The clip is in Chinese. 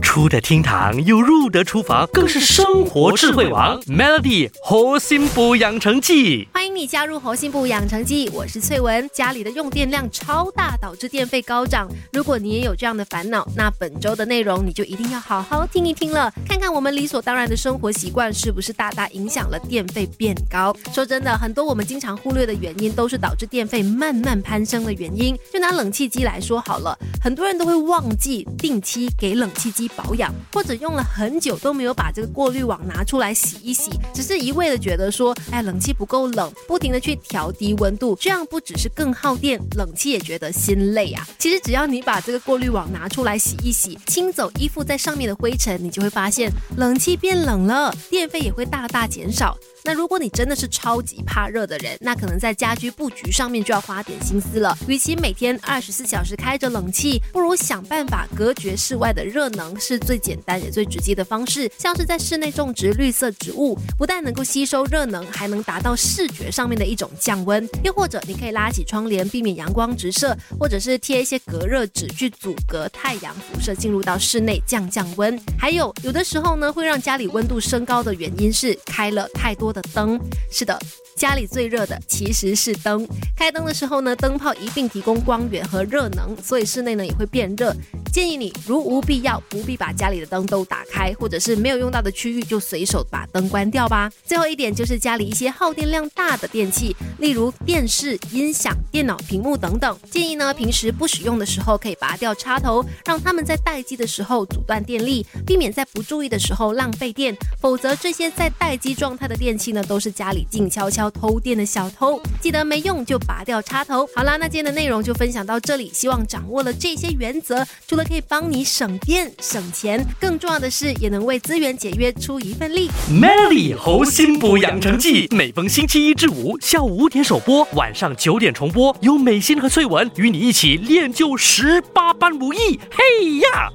出得厅堂又入得厨房，更是生活智慧王。Melody 核心部养成记，欢迎你加入核心部养成记，我是翠文。家里的用电量超大，导致电费高涨。如果你也有这样的烦恼，那本周的内容你就一定要好好听一听了，看看我们理所当然的生活习惯是不是大大影响了电费变高。说真的，很多我们经常忽略的原因，都是导致电费慢慢攀升的原因。就拿冷气机来说好了，很多人都会忘记定期给冷气机保养，或者用了很久都没有把这个过滤网拿出来洗一洗，只是一味的觉得说，哎，冷气不够冷，不停的去调低温度，这样不只是更耗电，冷气也觉得心累啊。其实只要你把这个过滤网拿出来洗一洗，清走依附在上面的灰尘，你就会发现冷气变冷了，电费也会大大减少。那如果你真的是超级怕热的人，那可能在家居布局上面就要花点心思了。与其每天二十四小时开着冷气，不如想办法隔绝室外的热能，是最简单也最直接的方式。像是在室内种植绿色植物，不但能够吸收热能，还能达到视觉上面的一种降温。又或者你可以拉起窗帘，避免阳光直射，或者是贴一些隔热纸去阻隔太阳辐射进入到室内，降降温。还有有的时候呢，会让家里温度升高的原因是开了太多的灯。是的。家里最热的其实是灯，开灯的时候呢，灯泡一并提供光源和热能，所以室内呢也会变热。建议你如无必要，不必把家里的灯都打开，或者是没有用到的区域就随手把灯关掉吧。最后一点就是家里一些耗电量大的电器，例如电视、音响、电脑屏幕等等，建议呢平时不使用的时候可以拔掉插头，让他们在待机的时候阻断电力，避免在不注意的时候浪费电。否则这些在待机状态的电器呢，都是家里静悄悄。偷电的小偷，记得没用就拔掉插头。好啦，那今天的内容就分享到这里。希望掌握了这些原则，除了可以帮你省电省钱，更重要的是也能为资源节约出一份力。Melly 猴心补养成记，每逢星期一至五下午五点首播，晚上九点重播，由美心和翠文与你一起练就十八般武艺。嘿呀！